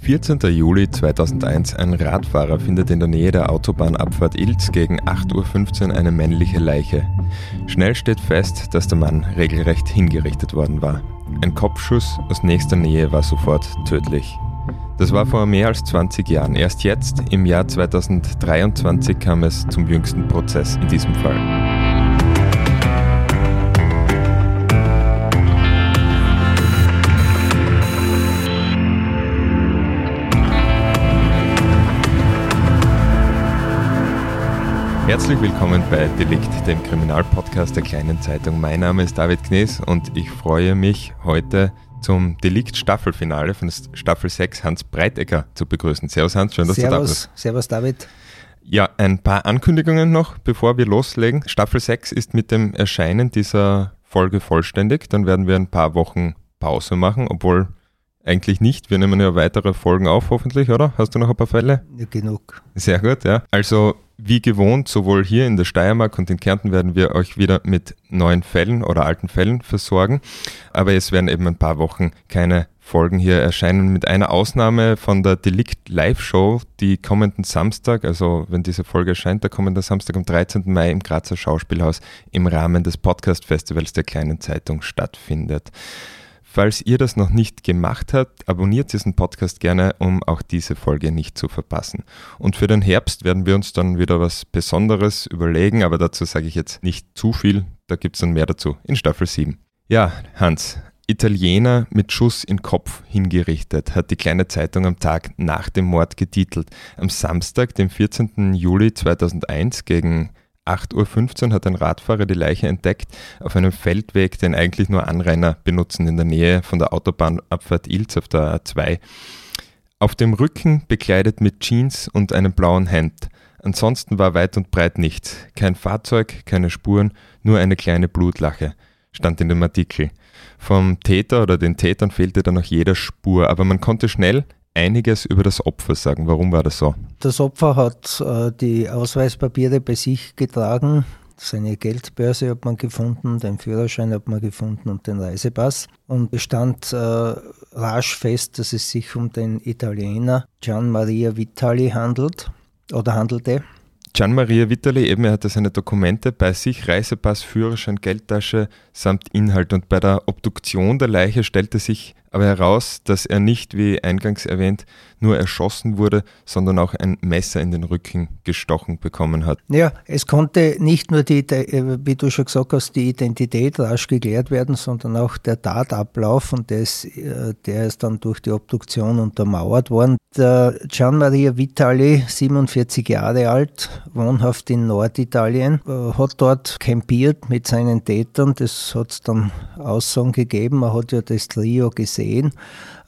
14. Juli 2001. Ein Radfahrer findet in der Nähe der Autobahnabfahrt Ilz gegen 8.15 Uhr eine männliche Leiche. Schnell steht fest, dass der Mann regelrecht hingerichtet worden war. Ein Kopfschuss aus nächster Nähe war sofort tödlich. Das war vor mehr als 20 Jahren. Erst jetzt, im Jahr 2023, kam es zum jüngsten Prozess in diesem Fall. Herzlich willkommen bei Delikt, dem Kriminalpodcast der kleinen Zeitung. Mein Name ist David Knies und ich freue mich heute zum Delikt Staffelfinale von Staffel 6 Hans Breitecker zu begrüßen. Servus Hans, schön, dass Servus, du da bist. Servus David. Ja, ein paar Ankündigungen noch, bevor wir loslegen. Staffel 6 ist mit dem Erscheinen dieser Folge vollständig. Dann werden wir ein paar Wochen Pause machen, obwohl eigentlich nicht. Wir nehmen ja weitere Folgen auf, hoffentlich, oder? Hast du noch ein paar Fälle? Ja, genug. Sehr gut, ja. Also wie gewohnt, sowohl hier in der Steiermark und in Kärnten werden wir euch wieder mit neuen Fällen oder alten Fällen versorgen. Aber es werden eben ein paar Wochen keine Folgen hier erscheinen, mit einer Ausnahme von der Delikt Live Show, die kommenden Samstag, also wenn diese Folge erscheint, der kommende Samstag am 13. Mai im Grazer Schauspielhaus im Rahmen des Podcast Festivals der kleinen Zeitung stattfindet. Falls ihr das noch nicht gemacht habt, abonniert diesen Podcast gerne, um auch diese Folge nicht zu verpassen. Und für den Herbst werden wir uns dann wieder was Besonderes überlegen, aber dazu sage ich jetzt nicht zu viel, da gibt es dann mehr dazu in Staffel 7. Ja, Hans, Italiener mit Schuss in Kopf hingerichtet, hat die kleine Zeitung am Tag nach dem Mord getitelt. Am Samstag, dem 14. Juli 2001 gegen 8.15 Uhr hat ein Radfahrer die Leiche entdeckt auf einem Feldweg, den eigentlich nur Anrainer benutzen, in der Nähe von der Autobahnabfahrt Ilz auf der A2. Auf dem Rücken bekleidet mit Jeans und einem blauen Hemd. Ansonsten war weit und breit nichts. Kein Fahrzeug, keine Spuren, nur eine kleine Blutlache, stand in dem Artikel. Vom Täter oder den Tätern fehlte dann noch jeder Spur, aber man konnte schnell einiges über das Opfer sagen. Warum war das so? Das Opfer hat äh, die Ausweispapiere bei sich getragen. Seine Geldbörse hat man gefunden, den Führerschein hat man gefunden und den Reisepass. Und es stand äh, rasch fest, dass es sich um den Italiener Gian Maria Vitali handelt oder handelte. Gian Maria Vitali, eben er hatte seine Dokumente bei sich, Reisepass, Führerschein, Geldtasche samt Inhalt. Und bei der Obduktion der Leiche stellte sich aber heraus, dass er nicht, wie eingangs erwähnt, nur erschossen wurde, sondern auch ein Messer in den Rücken gestochen bekommen hat. Ja, es konnte nicht nur die, äh, wie du schon gesagt hast, die Identität rasch geklärt werden, sondern auch der Tatablauf und der ist, äh, der ist dann durch die Obduktion untermauert worden. Gian Maria Vitali, 47 Jahre alt, wohnhaft in Norditalien, äh, hat dort campiert mit seinen Tätern. Das hat es dann Aussagen gegeben. Man hat ja das Trio gesehen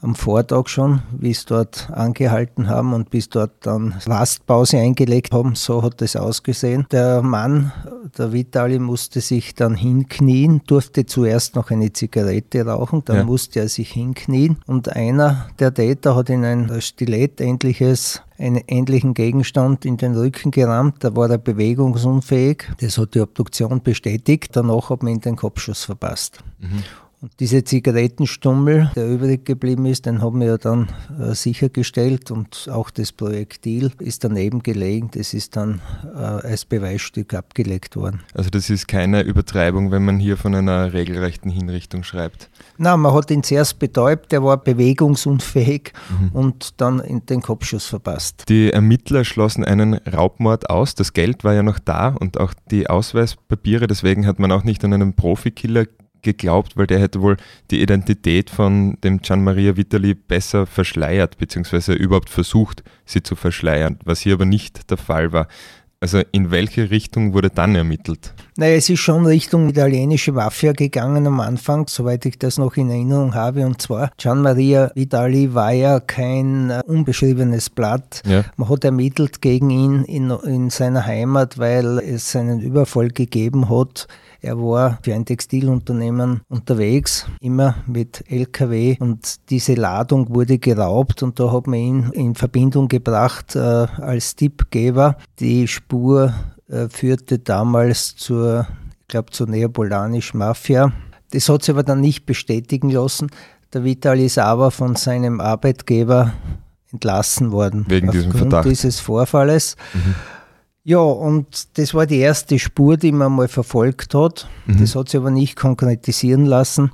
am Vortag schon, wie es dort angehalten haben und bis dort dann Rastpause eingelegt haben. So hat es ausgesehen. Der Mann, der Vitali, musste sich dann hinknien, durfte zuerst noch eine Zigarette rauchen, dann ja. musste er sich hinknien und einer der Täter hat in ein Stilettähnliches einen ähnlichen Gegenstand in den Rücken gerammt. Da war er bewegungsunfähig. Das hat die Obduktion bestätigt. Danach hat man ihn den Kopfschuss verpasst. Mhm. Und diese Zigarettenstummel, der übrig geblieben ist, den haben wir ja dann äh, sichergestellt und auch das Projektil ist daneben gelegen. Das ist dann äh, als Beweisstück abgelegt worden. Also das ist keine Übertreibung, wenn man hier von einer regelrechten Hinrichtung schreibt? Nein, man hat ihn zuerst betäubt, er war bewegungsunfähig mhm. und dann in den Kopfschuss verpasst. Die Ermittler schlossen einen Raubmord aus. Das Geld war ja noch da und auch die Ausweispapiere. Deswegen hat man auch nicht an einen Profikiller geglaubt, weil der hätte wohl die Identität von dem Gian Maria Vitali besser verschleiert, beziehungsweise überhaupt versucht, sie zu verschleiern, was hier aber nicht der Fall war. Also in welche Richtung wurde dann ermittelt? Naja, es ist schon Richtung italienische Mafia gegangen am Anfang, soweit ich das noch in Erinnerung habe. Und zwar, Gian Maria Vitali war ja kein äh, unbeschriebenes Blatt. Ja. Man hat ermittelt gegen ihn in, in seiner Heimat, weil es einen Überfall gegeben hat er war für ein Textilunternehmen unterwegs, immer mit LKW und diese Ladung wurde geraubt und da hat man ihn in Verbindung gebracht äh, als Tippgeber. Die Spur äh, führte damals zur, ich glaube, zur neapolanischen Mafia. Das hat sich aber dann nicht bestätigen lassen. Der Vitali ist aber von seinem Arbeitgeber entlassen worden. Wegen diesem Verdacht. dieses Vorfalles. Mhm. Ja, und das war die erste Spur, die man mal verfolgt hat. Mhm. Das hat sich aber nicht konkretisieren lassen.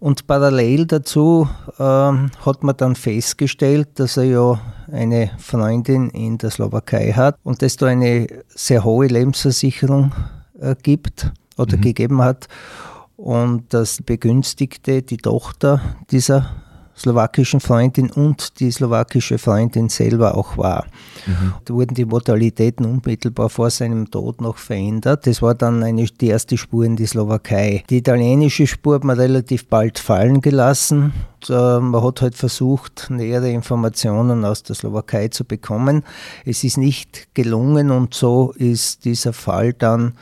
Und parallel dazu äh, hat man dann festgestellt, dass er ja eine Freundin in der Slowakei hat und dass da eine sehr hohe Lebensversicherung äh, gibt oder mhm. gegeben hat und dass Begünstigte, die Tochter dieser slowakischen Freundin und die slowakische Freundin selber auch war. Mhm. Da wurden die Modalitäten unmittelbar vor seinem Tod noch verändert. Das war dann eine, die erste Spur in die Slowakei. Die italienische Spur hat man relativ bald fallen gelassen. Und, äh, man hat halt versucht, nähere Informationen aus der Slowakei zu bekommen. Es ist nicht gelungen und so ist dieser Fall dann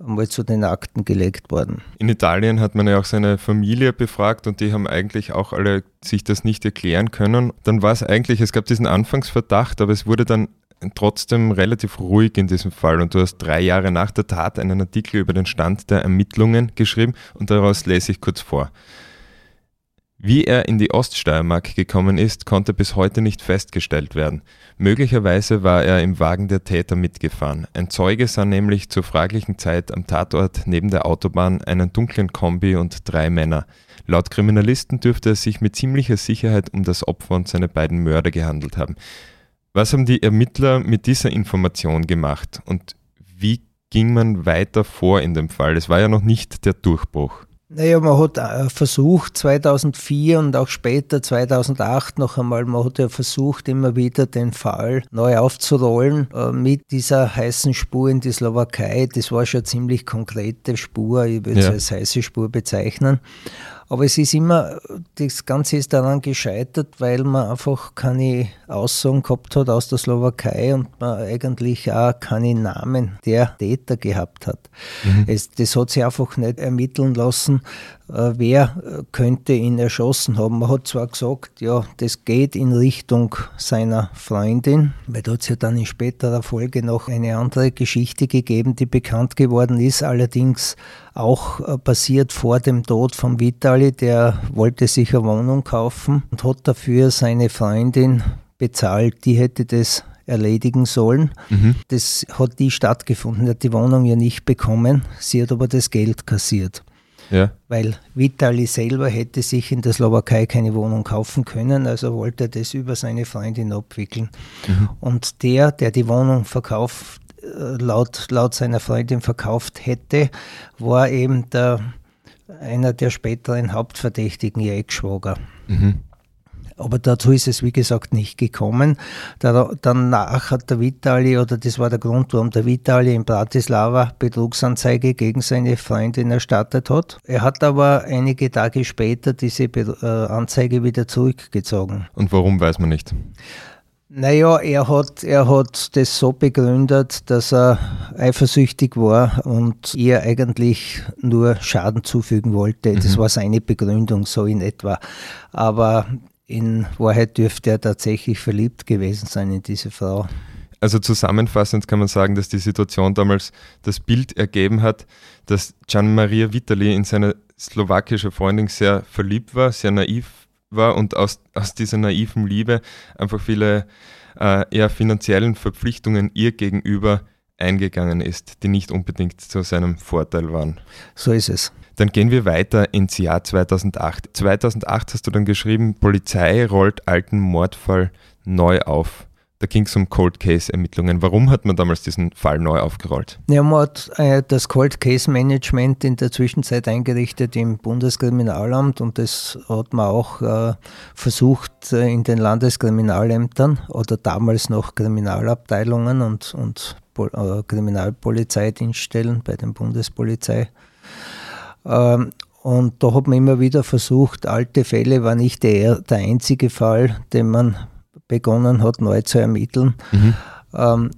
einmal zu den Akten gelegt worden. In Italien hat man ja auch seine Familie befragt und die haben eigentlich auch alle sich das nicht erklären können. Dann war es eigentlich, es gab diesen Anfangsverdacht, aber es wurde dann trotzdem relativ ruhig in diesem Fall und du hast drei Jahre nach der Tat einen Artikel über den Stand der Ermittlungen geschrieben und daraus lese ich kurz vor. Wie er in die Oststeiermark gekommen ist, konnte bis heute nicht festgestellt werden. Möglicherweise war er im Wagen der Täter mitgefahren. Ein Zeuge sah nämlich zur fraglichen Zeit am Tatort neben der Autobahn einen dunklen Kombi und drei Männer. Laut Kriminalisten dürfte es sich mit ziemlicher Sicherheit um das Opfer und seine beiden Mörder gehandelt haben. Was haben die Ermittler mit dieser Information gemacht und wie ging man weiter vor in dem Fall? Es war ja noch nicht der Durchbruch. Naja, man hat äh, versucht 2004 und auch später 2008 noch einmal, man hat ja versucht immer wieder den Fall neu aufzurollen äh, mit dieser heißen Spur in die Slowakei. Das war schon eine ziemlich konkrete Spur, ich würde es ja. als heiße Spur bezeichnen. Aber es ist immer, das Ganze ist daran gescheitert, weil man einfach keine Aussagen gehabt hat aus der Slowakei und man eigentlich auch keine Namen der Täter gehabt hat. Mhm. Es, das hat sich einfach nicht ermitteln lassen, äh, wer äh, könnte ihn erschossen haben. Man hat zwar gesagt, ja, das geht in Richtung seiner Freundin, weil da hat es ja dann in späterer Folge noch eine andere Geschichte gegeben, die bekannt geworden ist, allerdings auch äh, passiert vor dem Tod von Vitali, der wollte sich eine Wohnung kaufen und hat dafür seine Freundin bezahlt, die hätte das erledigen sollen. Mhm. Das hat die stattgefunden, hat die Wohnung ja nicht bekommen, sie hat aber das Geld kassiert. Ja. Weil Vitali selber hätte sich in der Slowakei keine Wohnung kaufen können, also wollte er das über seine Freundin abwickeln. Mhm. Und der, der die Wohnung verkauft, laut, laut seiner Freundin verkauft hätte, war eben der, einer der späteren Hauptverdächtigen, ihr Ex-Schwager. Mhm. Aber dazu ist es, wie gesagt, nicht gekommen. danach hat der Vitali, oder das war der Grund, warum der Vitali in Bratislava Betrugsanzeige gegen seine Freundin erstattet hat. Er hat aber einige Tage später diese äh, Anzeige wieder zurückgezogen. Und warum weiß man nicht? Naja, er hat, er hat das so begründet, dass er eifersüchtig war und ihr eigentlich nur Schaden zufügen wollte. Das mhm. war seine Begründung so in etwa. Aber in Wahrheit dürfte er tatsächlich verliebt gewesen sein in diese Frau. Also zusammenfassend kann man sagen, dass die Situation damals das Bild ergeben hat, dass Gian Maria Vitali in seine slowakische Freundin sehr verliebt war, sehr naiv war und aus, aus dieser naiven Liebe einfach viele äh, eher finanziellen Verpflichtungen ihr gegenüber eingegangen ist, die nicht unbedingt zu seinem Vorteil waren. So ist es. Dann gehen wir weiter ins Jahr 2008. 2008 hast du dann geschrieben, Polizei rollt alten Mordfall neu auf. Da ging es um Cold Case Ermittlungen. Warum hat man damals diesen Fall neu aufgerollt? Ja, man hat äh, das Cold Case Management in der Zwischenzeit eingerichtet im Bundeskriminalamt und das hat man auch äh, versucht äh, in den Landeskriminalämtern oder damals noch Kriminalabteilungen und, und äh, Kriminalpolizeidienststellen bei der Bundespolizei ähm, und da hat man immer wieder versucht, alte Fälle war nicht der, der einzige Fall, den man begonnen hat, neu zu ermitteln. Mhm. Ähm,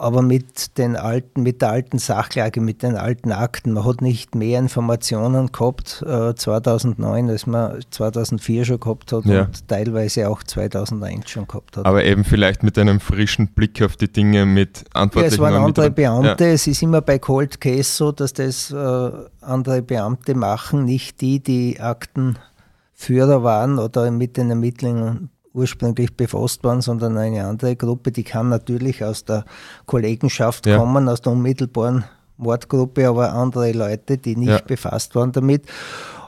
aber mit den alten, mit der alten Sachlage, mit den alten Akten. Man hat nicht mehr Informationen gehabt äh, 2009, als man 2004 schon gehabt hat ja. und teilweise auch 2001 schon gehabt hat. Aber eben vielleicht mit einem frischen Blick auf die Dinge mit Antwortlichen. Ja, es waren andere Beamte. Ja. Es ist immer bei Cold Case so, dass das äh, andere Beamte machen, nicht die, die Aktenführer waren oder mit den Ermittlungen ursprünglich befasst waren, sondern eine andere Gruppe, die kann natürlich aus der Kollegenschaft ja. kommen, aus der unmittelbaren Mordgruppe, aber andere Leute, die nicht ja. befasst waren damit.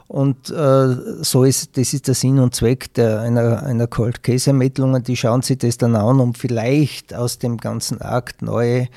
Und äh, so ist, das ist der Sinn und Zweck der, einer, einer Cold Case Ermittlungen. Die schauen sich das dann an, um vielleicht aus dem ganzen Akt neue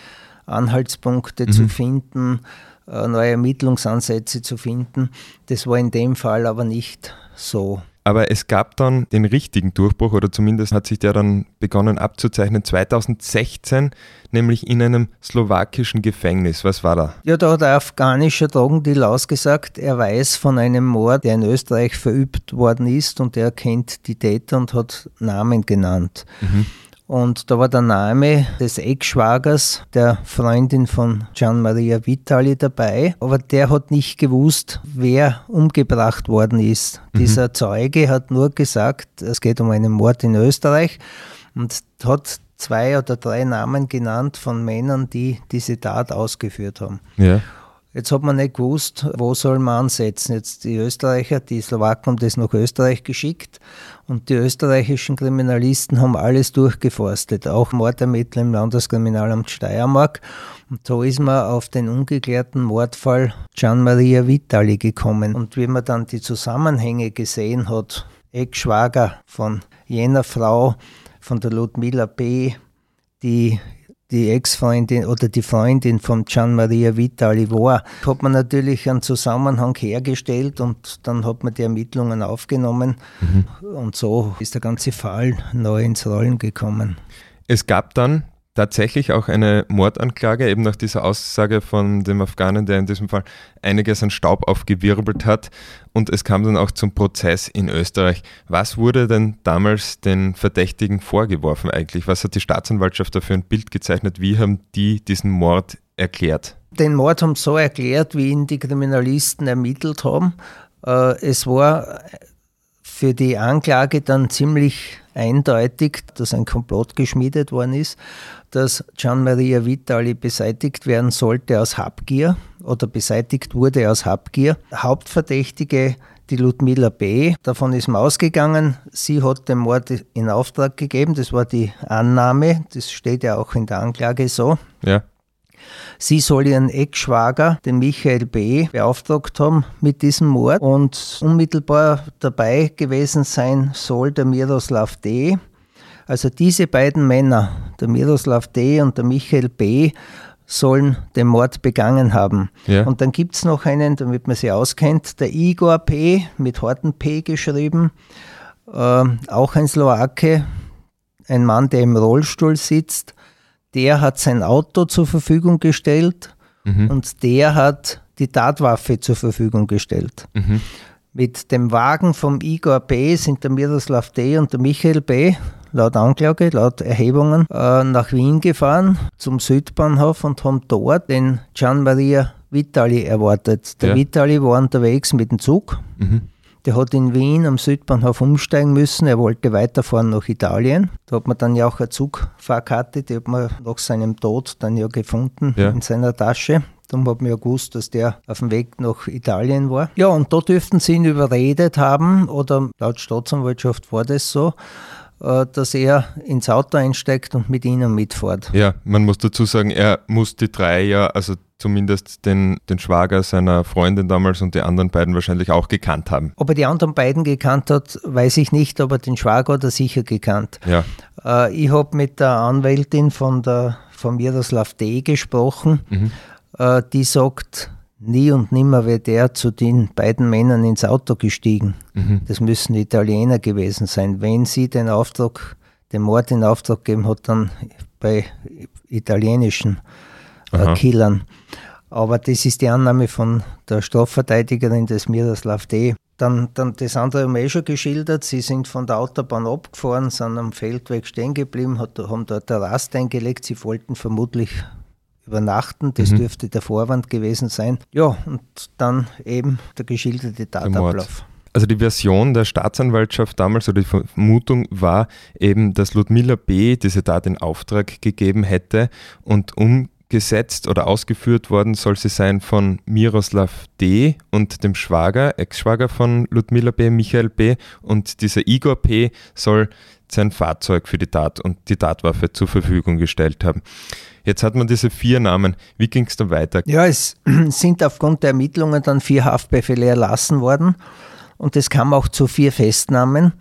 Anhaltspunkte mhm. zu finden, äh, neue Ermittlungsansätze zu finden. Das war in dem Fall aber nicht so. Aber es gab dann den richtigen Durchbruch, oder zumindest hat sich der dann begonnen abzuzeichnen, 2016, nämlich in einem slowakischen Gefängnis. Was war da? Ja, da hat ein afghanischer Drogendeal ausgesagt, er weiß von einem Mord, der in Österreich verübt worden ist und er kennt die Täter und hat Namen genannt. Mhm. Und da war der Name des Eckschwagers der Freundin von Gian Maria Vitali dabei. Aber der hat nicht gewusst, wer umgebracht worden ist. Mhm. Dieser Zeuge hat nur gesagt, es geht um einen Mord in Österreich und hat zwei oder drei Namen genannt von Männern, die diese Tat ausgeführt haben. Ja. Jetzt hat man nicht gewusst, wo soll man ansetzen. Jetzt die Österreicher, die Slowaken haben das nach Österreich geschickt und die österreichischen Kriminalisten haben alles durchgeforstet, auch Mordermittler im Landeskriminalamt Steiermark. Und so ist man auf den ungeklärten Mordfall Gian Maria Vitali gekommen. Und wie man dann die Zusammenhänge gesehen hat, Eckschwager von jener Frau, von der Ludmilla B., die die Ex-Freundin oder die Freundin von Gian Maria Vitali war, hat man natürlich einen Zusammenhang hergestellt und dann hat man die Ermittlungen aufgenommen mhm. und so ist der ganze Fall neu ins Rollen gekommen. Es gab dann tatsächlich auch eine Mordanklage, eben nach dieser Aussage von dem Afghanen, der in diesem Fall einiges an Staub aufgewirbelt hat. Und es kam dann auch zum Prozess in Österreich. Was wurde denn damals den Verdächtigen vorgeworfen eigentlich? Was hat die Staatsanwaltschaft da für ein Bild gezeichnet? Wie haben die diesen Mord erklärt? Den Mord haben so erklärt, wie ihn die Kriminalisten ermittelt haben. Äh, es war für die Anklage dann ziemlich eindeutig, dass ein Komplott geschmiedet worden ist, dass Gian Maria Vitali beseitigt werden sollte aus Habgier oder beseitigt wurde aus Habgier. Hauptverdächtige die Ludmilla B. Davon ist man ausgegangen. Sie hat den Mord in Auftrag gegeben. Das war die Annahme. Das steht ja auch in der Anklage so. Ja. Sie soll ihren Eckschwager, den Michael B., beauftragt haben mit diesem Mord und unmittelbar dabei gewesen sein soll der Miroslav D. Also diese beiden Männer, der Miroslav D. und der Michael B., sollen den Mord begangen haben. Ja. Und dann gibt es noch einen, damit man sie auskennt, der Igor P., mit harten P geschrieben, äh, auch ein Slowake, ein Mann, der im Rollstuhl sitzt der hat sein Auto zur Verfügung gestellt mhm. und der hat die Tatwaffe zur Verfügung gestellt. Mhm. Mit dem Wagen vom Igor B. sind der Miroslav D. und der Michael B. laut Anklage, laut Erhebungen, äh, nach Wien gefahren zum Südbahnhof und haben dort den Gian Maria Vitali erwartet. Der ja. Vitali war unterwegs mit dem Zug. Mhm. Der hat in Wien am Südbahnhof umsteigen müssen. Er wollte weiterfahren nach Italien. Da hat man dann ja auch eine Zugfahrkarte, die hat man nach seinem Tod dann ja gefunden ja. in seiner Tasche. Darum hat man ja gewusst, dass der auf dem Weg nach Italien war. Ja, und da dürften sie ihn überredet haben, oder laut Staatsanwaltschaft war das so, äh, dass er ins Auto einsteigt und mit ihnen mitfährt. Ja, man muss dazu sagen, er muss die drei ja, also zumindest den, den Schwager seiner Freundin damals und die anderen beiden wahrscheinlich auch gekannt haben. Ob er die anderen beiden gekannt hat, weiß ich nicht, aber den Schwager hat er sicher gekannt. Ja. Äh, ich habe mit der Anwältin von, der, von Miroslav D. gesprochen, mhm. äh, die sagt, nie und nimmer wäre der zu den beiden Männern ins Auto gestiegen. Mhm. Das müssen Italiener gewesen sein. Wenn sie den Auftrag, den Mord in Auftrag gegeben hat, dann bei italienischen äh, Killern. Aber das ist die Annahme von der Strafverteidigerin des Miroslav D. Dann, dann das andere haben wir eh schon geschildert. Sie sind von der Autobahn abgefahren, sind am Feldweg stehen geblieben, hat, haben dort eine Rast eingelegt. Sie wollten vermutlich übernachten. Das mhm. dürfte der Vorwand gewesen sein. Ja, und dann eben der geschilderte Tatablauf. Also die Version der Staatsanwaltschaft damals oder die Vermutung war eben, dass Ludmilla B. diese Tat in Auftrag gegeben hätte und um gesetzt oder ausgeführt worden soll sie sein von Miroslav D. und dem Schwager, Ex-Schwager von Ludmilla B., Michael B. Und dieser Igor P. soll sein Fahrzeug für die Tat und die Tatwaffe zur Verfügung gestellt haben. Jetzt hat man diese vier Namen. Wie ging es dann weiter? Ja, es sind aufgrund der Ermittlungen dann vier Haftbefehle erlassen worden und es kam auch zu vier Festnahmen.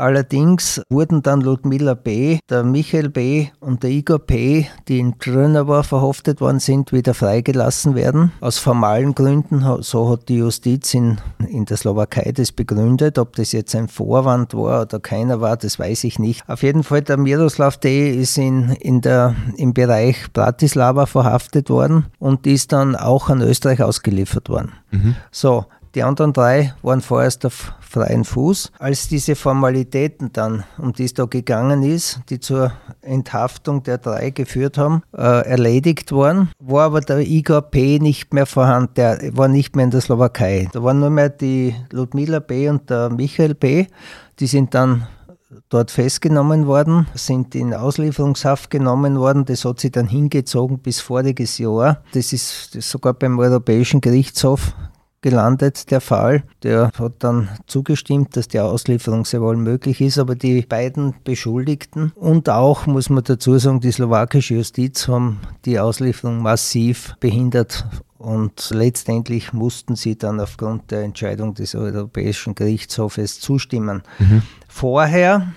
Allerdings wurden dann Ludmilla B., der Michael B. und der Igor P., die in Trnava verhaftet worden sind, wieder freigelassen werden. Aus formalen Gründen, so hat die Justiz in, in der Slowakei das begründet. Ob das jetzt ein Vorwand war oder keiner war, das weiß ich nicht. Auf jeden Fall, der Miroslav D. ist in, in der, im Bereich Bratislava verhaftet worden und ist dann auch an Österreich ausgeliefert worden. Mhm. So, die anderen drei waren vorerst auf freien Fuß. Als diese Formalitäten dann, um die es da gegangen ist, die zur Enthaftung der drei geführt haben, äh, erledigt worden, war aber der Igor P. nicht mehr vorhanden, der war nicht mehr in der Slowakei. Da waren nur mehr die Ludmila B. und der Michael B. Die sind dann dort festgenommen worden, sind in Auslieferungshaft genommen worden. Das hat sich dann hingezogen bis voriges Jahr. Das ist sogar beim Europäischen Gerichtshof gelandet, der Fall. Der hat dann zugestimmt, dass die Auslieferung sehr wohl möglich ist, aber die beiden Beschuldigten und auch, muss man dazu sagen, die slowakische Justiz haben die Auslieferung massiv behindert und letztendlich mussten sie dann aufgrund der Entscheidung des Europäischen Gerichtshofes zustimmen. Mhm. Vorher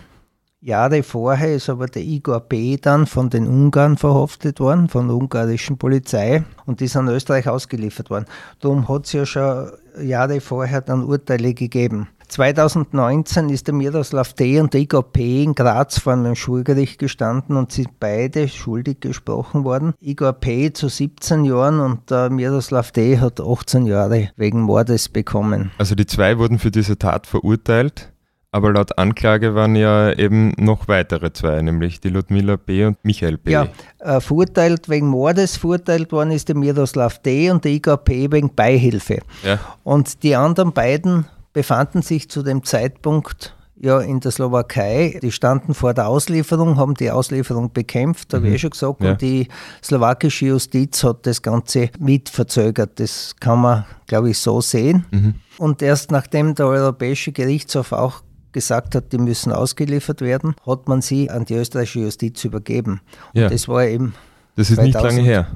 Jahre vorher ist aber der Igor B. dann von den Ungarn verhaftet worden, von der ungarischen Polizei und ist an Österreich ausgeliefert worden. Darum hat es ja schon Jahre vorher dann Urteile gegeben. 2019 ist der Miroslav D. und der Igor P. in Graz vor einem Schulgericht gestanden und sind beide schuldig gesprochen worden. Igor P. zu 17 Jahren und der Miroslav D. hat 18 Jahre wegen Mordes bekommen. Also die zwei wurden für diese Tat verurteilt? Aber laut Anklage waren ja eben noch weitere zwei, nämlich die Ludmila B. und Michael B. Ja, äh, verurteilt wegen Mordes, verurteilt worden ist der Miroslav D. und der Igor P. wegen Beihilfe. Ja. Und die anderen beiden befanden sich zu dem Zeitpunkt ja in der Slowakei. Die standen vor der Auslieferung, haben die Auslieferung bekämpft, habe mhm. ich schon gesagt. Ja. Und die slowakische Justiz hat das Ganze mitverzögert. Das kann man, glaube ich, so sehen. Mhm. Und erst nachdem der Europäische Gerichtshof auch gesagt hat, die müssen ausgeliefert werden, hat man sie an die österreichische Justiz übergeben. Ja. Und das war eben. Das ist nicht lange her.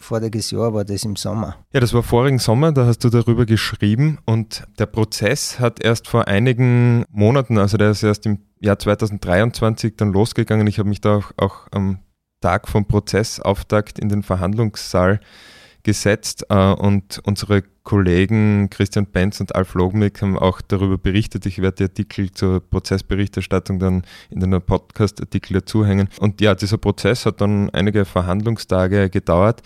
Voriges Jahr war das im Sommer. Ja, das war vorigen Sommer, da hast du darüber geschrieben und der Prozess hat erst vor einigen Monaten, also der ist erst im Jahr 2023 dann losgegangen. Ich habe mich da auch, auch am Tag vom Prozessauftakt in den Verhandlungssaal gesetzt äh, und unsere Kollegen Christian Benz und Alf Logmik haben auch darüber berichtet. Ich werde die Artikel zur Prozessberichterstattung dann in den Podcast-Artikel dazuhängen. Und ja, dieser Prozess hat dann einige Verhandlungstage gedauert.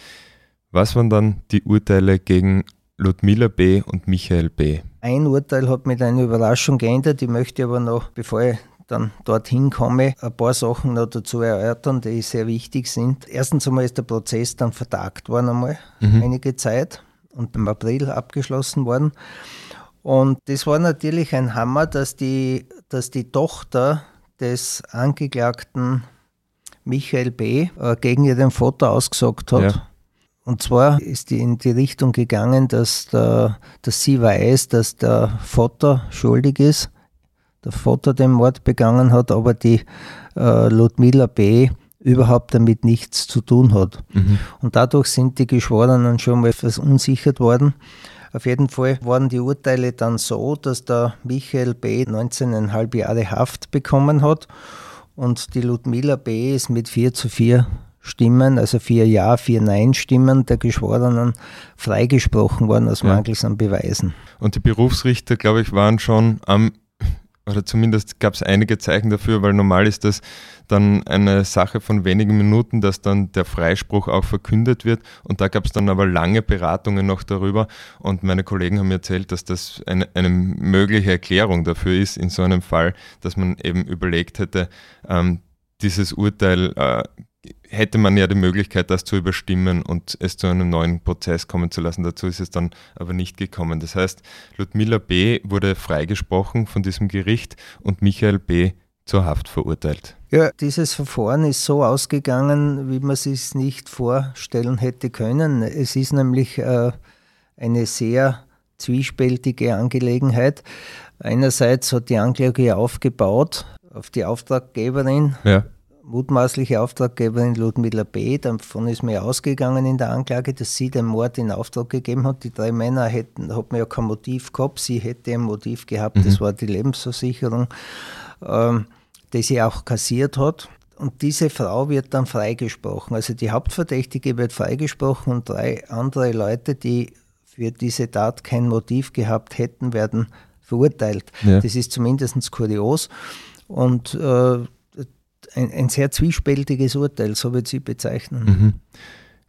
Was waren dann die Urteile gegen Ludmila B. und Michael B.? Ein Urteil hat mit einer Überraschung geändert. Ich möchte aber noch, bevor ich dann dorthin komme, ein paar Sachen noch dazu erörtern, die sehr wichtig sind. Erstens einmal ist der Prozess dann vertagt worden einmal, mhm. einige Zeit und im April abgeschlossen worden. Und das war natürlich ein Hammer, dass die, dass die Tochter des Angeklagten Michael B. Äh, gegen ihren Vater ausgesagt hat. Ja. Und zwar ist die in die Richtung gegangen, dass, der, dass sie weiß, dass der Vater schuldig ist der Vater den Mord begangen hat, aber die äh, Ludmila B. überhaupt damit nichts zu tun hat. Mhm. Und dadurch sind die Geschworenen schon mal verunsichert worden. Auf jeden Fall waren die Urteile dann so, dass der Michael B. 19,5 Jahre Haft bekommen hat und die Ludmila B. ist mit 4 zu 4 Stimmen, also vier Ja, vier Nein-Stimmen der Geschworenen freigesprochen worden aus Mangels an Beweisen. Und die Berufsrichter, glaube ich, waren schon am oder zumindest gab es einige Zeichen dafür, weil normal ist das dann eine Sache von wenigen Minuten, dass dann der Freispruch auch verkündet wird. Und da gab es dann aber lange Beratungen noch darüber. Und meine Kollegen haben mir erzählt, dass das eine, eine mögliche Erklärung dafür ist, in so einem Fall, dass man eben überlegt hätte, ähm, dieses Urteil äh, hätte man ja die Möglichkeit, das zu überstimmen und es zu einem neuen Prozess kommen zu lassen. Dazu ist es dann aber nicht gekommen. Das heißt, Ludmilla B. wurde freigesprochen von diesem Gericht und Michael B. zur Haft verurteilt. Ja, dieses Verfahren ist so ausgegangen, wie man es sich nicht vorstellen hätte können. Es ist nämlich äh, eine sehr zwiespältige Angelegenheit. Einerseits hat die Anklage aufgebaut auf die Auftraggeberin, ja. Mutmaßliche Auftraggeberin Ludmilla B. Davon ist mir ausgegangen in der Anklage, dass sie den Mord in Auftrag gegeben hat. Die drei Männer hätten, hat mir ja kein Motiv gehabt, sie hätte ein Motiv gehabt, mhm. das war die Lebensversicherung, ähm, die sie auch kassiert hat. Und diese Frau wird dann freigesprochen. Also die Hauptverdächtige wird freigesprochen und drei andere Leute, die für diese Tat kein Motiv gehabt hätten, werden verurteilt. Ja. Das ist zumindest kurios und äh, ein, ein, sehr zwiespältiges Urteil, so würde ich bezeichnen. Mhm.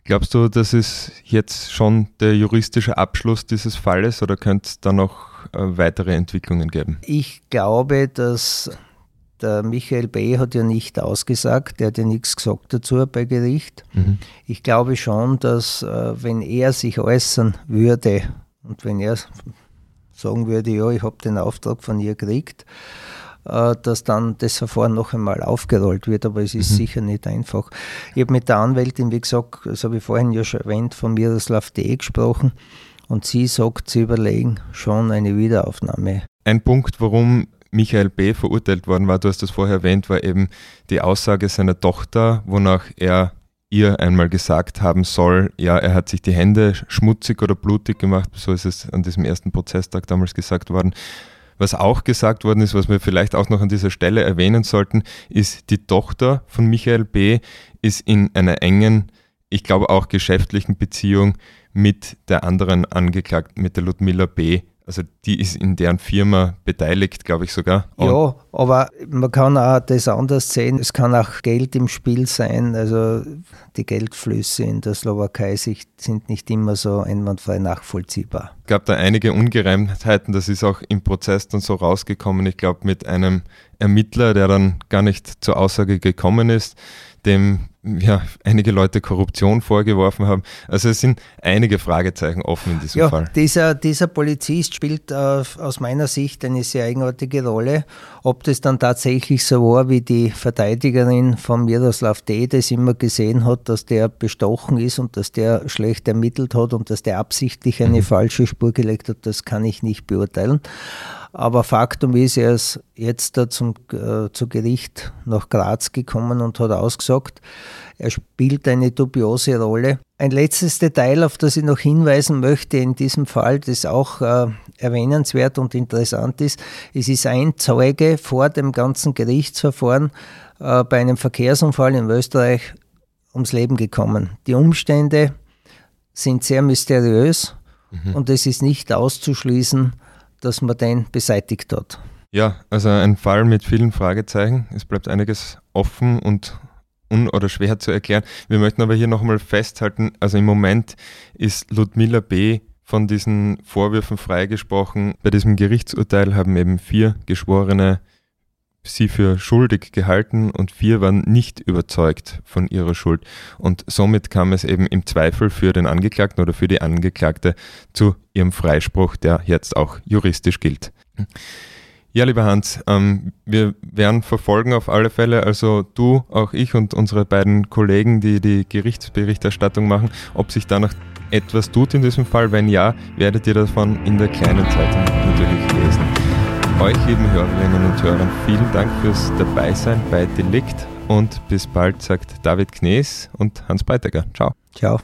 Glaubst du, das ist jetzt schon der juristische Abschluss dieses Falles oder könnte es da noch äh, weitere Entwicklungen geben? Ich glaube, dass der Michael B. hat ja nicht ausgesagt, der hat ja nichts gesagt dazu bei Gericht. Mhm. Ich glaube schon, dass äh, wenn er sich äußern würde und wenn er sagen würde, ja, ich habe den Auftrag von ihr gekriegt, dass dann das Verfahren noch einmal aufgerollt wird, aber es ist mhm. sicher nicht einfach. Ich habe mit der Anwältin, wie gesagt, das habe ich vorhin ja schon erwähnt, von Miroslav D. gesprochen und sie sagt, sie überlegen schon eine Wiederaufnahme. Ein Punkt, warum Michael B. verurteilt worden war, du hast das vorher erwähnt, war eben die Aussage seiner Tochter, wonach er ihr einmal gesagt haben soll, ja, er hat sich die Hände schmutzig oder blutig gemacht, so ist es an diesem ersten Prozesstag damals gesagt worden. Was auch gesagt worden ist, was wir vielleicht auch noch an dieser Stelle erwähnen sollten, ist, die Tochter von Michael B. ist in einer engen, ich glaube auch geschäftlichen Beziehung mit der anderen Angeklagten, mit der Ludmilla B. Also die ist in deren Firma beteiligt, glaube ich sogar. Und ja, aber man kann auch das anders sehen. Es kann auch Geld im Spiel sein. Also die Geldflüsse in der Slowakei sind nicht immer so einwandfrei nachvollziehbar. Es gab da einige Ungereimtheiten. Das ist auch im Prozess dann so rausgekommen. Ich glaube mit einem Ermittler, der dann gar nicht zur Aussage gekommen ist, dem ja, einige Leute Korruption vorgeworfen haben. Also es sind einige Fragezeichen offen in diesem ja, Fall. Dieser, dieser Polizist spielt äh, aus meiner Sicht eine sehr eigenartige Rolle. Ob das dann tatsächlich so war, wie die Verteidigerin von Miroslav D. das immer gesehen hat, dass der bestochen ist und dass der schlecht ermittelt hat und dass der absichtlich eine mhm. falsche Spur gelegt hat, das kann ich nicht beurteilen. Aber Faktum ist, er ist jetzt da zum, äh, zu Gericht nach Graz gekommen und hat ausgesagt, er spielt eine dubiose Rolle. Ein letztes Detail, auf das ich noch hinweisen möchte in diesem Fall, das auch äh, erwähnenswert und interessant ist, es ist ein Zeuge vor dem ganzen Gerichtsverfahren äh, bei einem Verkehrsunfall in Österreich ums Leben gekommen. Die Umstände sind sehr mysteriös mhm. und es ist nicht auszuschließen, dass man den beseitigt hat. Ja, also ein Fall mit vielen Fragezeichen. Es bleibt einiges offen und un- oder schwer zu erklären. Wir möchten aber hier nochmal festhalten, also im Moment ist Ludmilla B. von diesen Vorwürfen freigesprochen. Bei diesem Gerichtsurteil haben eben vier Geschworene sie für schuldig gehalten und vier waren nicht überzeugt von ihrer Schuld. Und somit kam es eben im Zweifel für den Angeklagten oder für die Angeklagte zu ihrem Freispruch, der jetzt auch juristisch gilt. Ja, lieber Hans, ähm, wir werden verfolgen auf alle Fälle, also du, auch ich und unsere beiden Kollegen, die die Gerichtsberichterstattung machen, ob sich da noch etwas tut in diesem Fall. Wenn ja, werdet ihr davon in der kleinen Zeitung natürlich lesen. Euch, lieben Hörerinnen und Hörer, vielen Dank fürs Dabeisein bei Delikt und bis bald, sagt David Knees und Hans Breitegger. Ciao. Ciao.